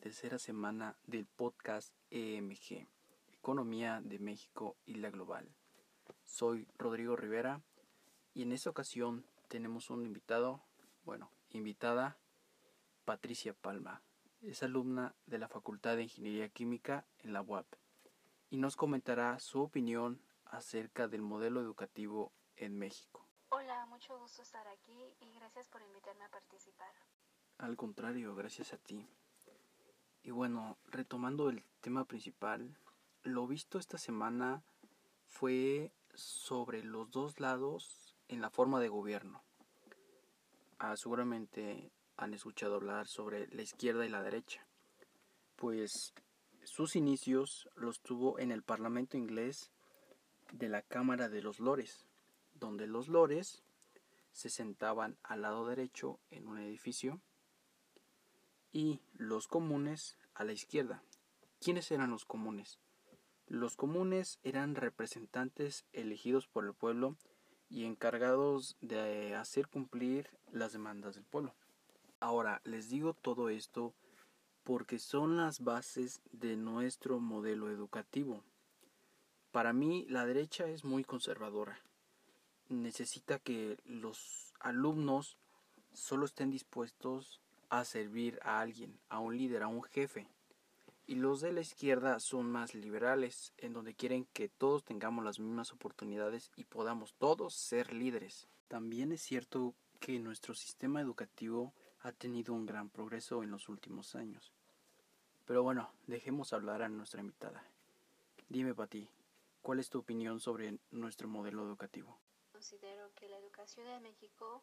tercera semana del podcast EMG, Economía de México y la Global. Soy Rodrigo Rivera y en esta ocasión tenemos un invitado, bueno, invitada, Patricia Palma. Es alumna de la Facultad de Ingeniería Química en la UAP y nos comentará su opinión acerca del modelo educativo en México. Hola, mucho gusto estar aquí y gracias por invitarme a participar. Al contrario, gracias a ti. Y bueno, retomando el tema principal, lo visto esta semana fue sobre los dos lados en la forma de gobierno. Ah, seguramente han escuchado hablar sobre la izquierda y la derecha. Pues sus inicios los tuvo en el Parlamento inglés de la Cámara de los Lores, donde los Lores se sentaban al lado derecho en un edificio y los comunes a la izquierda. ¿Quiénes eran los comunes? Los comunes eran representantes elegidos por el pueblo y encargados de hacer cumplir las demandas del pueblo. Ahora, les digo todo esto porque son las bases de nuestro modelo educativo. Para mí, la derecha es muy conservadora. Necesita que los alumnos solo estén dispuestos a servir a alguien, a un líder, a un jefe. Y los de la izquierda son más liberales, en donde quieren que todos tengamos las mismas oportunidades y podamos todos ser líderes. También es cierto que nuestro sistema educativo ha tenido un gran progreso en los últimos años. Pero bueno, dejemos hablar a nuestra invitada. Dime, Pati, ¿cuál es tu opinión sobre nuestro modelo educativo? Considero que la educación en México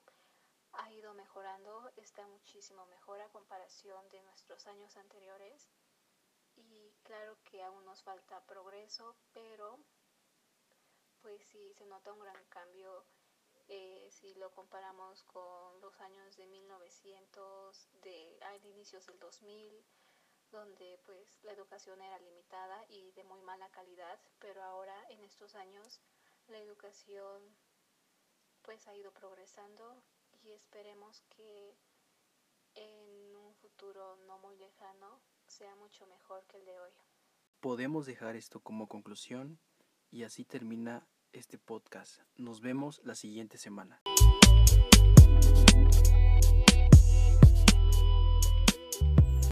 ha ido mejorando, está muchísimo mejor a comparación de nuestros años anteriores. Y claro que aún nos falta progreso, pero pues sí se nota un gran cambio eh, si lo comparamos con los años de 1900, de, de inicios del 2000, donde pues la educación era limitada y de muy mala calidad, pero ahora en estos años la educación pues ha ido progresando y esperemos que en un futuro no muy lejano sea mucho mejor que el de hoy. Podemos dejar esto como conclusión y así termina este podcast. Nos vemos la siguiente semana.